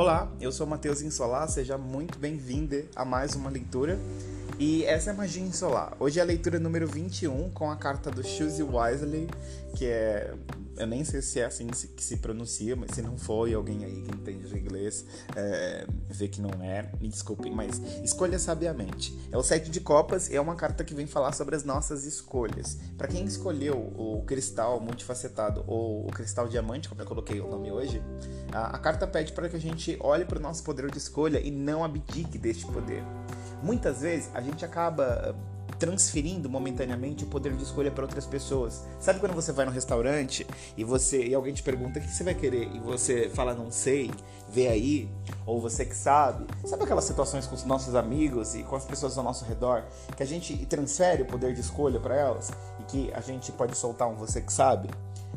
Olá, eu sou Matheus Insolar, seja muito bem-vindo a mais uma leitura. E essa é Magia Insolar. Hoje é a leitura número 21 com a carta do Choose Wisely, que é eu nem sei se é assim que se pronuncia, mas se não for e alguém aí que entende inglês é, vê que não é, me desculpem, mas escolha sabiamente. É o sete de copas e é uma carta que vem falar sobre as nossas escolhas. Para quem escolheu o cristal multifacetado ou o cristal diamante, como eu coloquei o nome hoje, a, a carta pede para que a gente olhe para o nosso poder de escolha e não abdique deste poder. Muitas vezes a gente acaba transferindo momentaneamente o poder de escolha para outras pessoas. Sabe quando você vai no restaurante e você e alguém te pergunta o que você vai querer e você fala não sei, vê aí, ou você que sabe. Sabe aquelas situações com os nossos amigos e com as pessoas ao nosso redor que a gente transfere o poder de escolha para elas e que a gente pode soltar um você que sabe?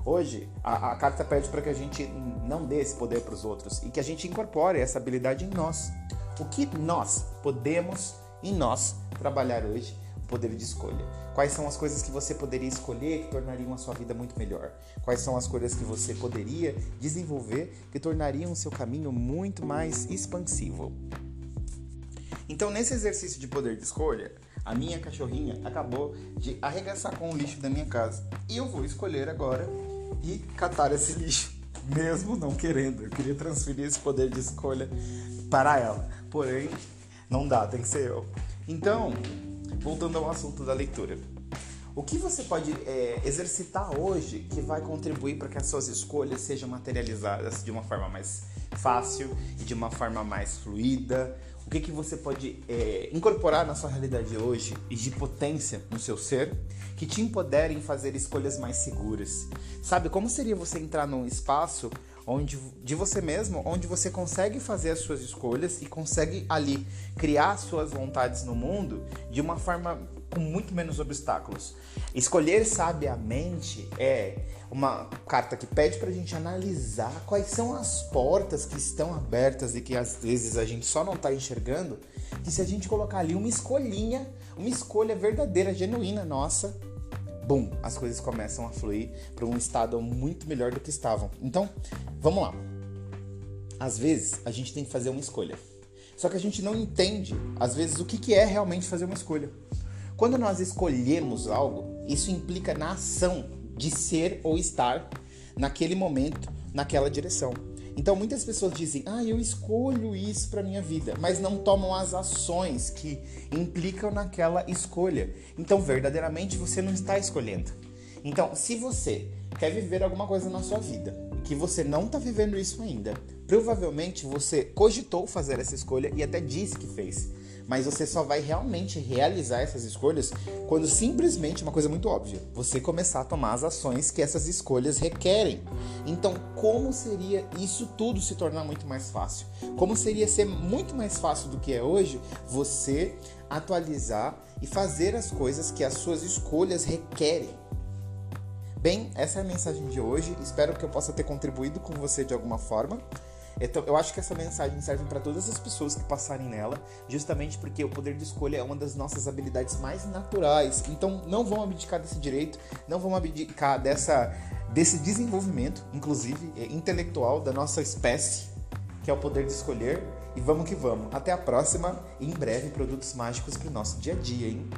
Hoje, a, a carta pede para que a gente não dê esse poder para os outros e que a gente incorpore essa habilidade em nós. O que nós podemos em nós trabalhar hoje poder de escolha. Quais são as coisas que você poderia escolher que tornariam a sua vida muito melhor? Quais são as coisas que você poderia desenvolver que tornariam o seu caminho muito mais expansivo? Então, nesse exercício de poder de escolha, a minha cachorrinha acabou de arregaçar com o lixo da minha casa. E eu vou escolher agora e catar esse lixo, mesmo não querendo. Eu queria transferir esse poder de escolha para ela. Porém, não dá, tem que ser eu. Então, voltando ao assunto da leitura. O que você pode é, exercitar hoje que vai contribuir para que as suas escolhas sejam materializadas de uma forma mais fácil e de uma forma mais fluida? O que, que você pode é, incorporar na sua realidade hoje e de potência no seu ser que te empoderem fazer escolhas mais seguras? Sabe como seria você entrar num espaço onde de você mesmo, onde você consegue fazer as suas escolhas e consegue ali criar suas vontades no mundo de uma forma com muito menos obstáculos. Escolher sabiamente é uma carta que pede para a gente analisar quais são as portas que estão abertas e que às vezes a gente só não está enxergando. Que se a gente colocar ali uma escolhinha, uma escolha verdadeira, genuína nossa, bum, as coisas começam a fluir para um estado muito melhor do que estavam. Então, vamos lá. Às vezes a gente tem que fazer uma escolha. Só que a gente não entende, às vezes, o que é realmente fazer uma escolha. Quando nós escolhemos algo, isso implica na ação de ser ou estar naquele momento, naquela direção. Então muitas pessoas dizem: "Ah, eu escolho isso para minha vida", mas não tomam as ações que implicam naquela escolha. Então verdadeiramente você não está escolhendo. Então, se você quer viver alguma coisa na sua vida, que você não está vivendo isso ainda, provavelmente você cogitou fazer essa escolha e até disse que fez mas você só vai realmente realizar essas escolhas quando simplesmente uma coisa muito óbvia, você começar a tomar as ações que essas escolhas requerem. Então, como seria isso tudo se tornar muito mais fácil? Como seria ser muito mais fácil do que é hoje você atualizar e fazer as coisas que as suas escolhas requerem? Bem, essa é a mensagem de hoje. Espero que eu possa ter contribuído com você de alguma forma. Então, eu acho que essa mensagem serve para todas as pessoas que passarem nela, justamente porque o poder de escolha é uma das nossas habilidades mais naturais. Então, não vão abdicar desse direito, não vão abdicar dessa, desse desenvolvimento, inclusive é, intelectual da nossa espécie, que é o poder de escolher. E vamos que vamos. Até a próxima e em breve produtos mágicos para o nosso dia a dia, hein?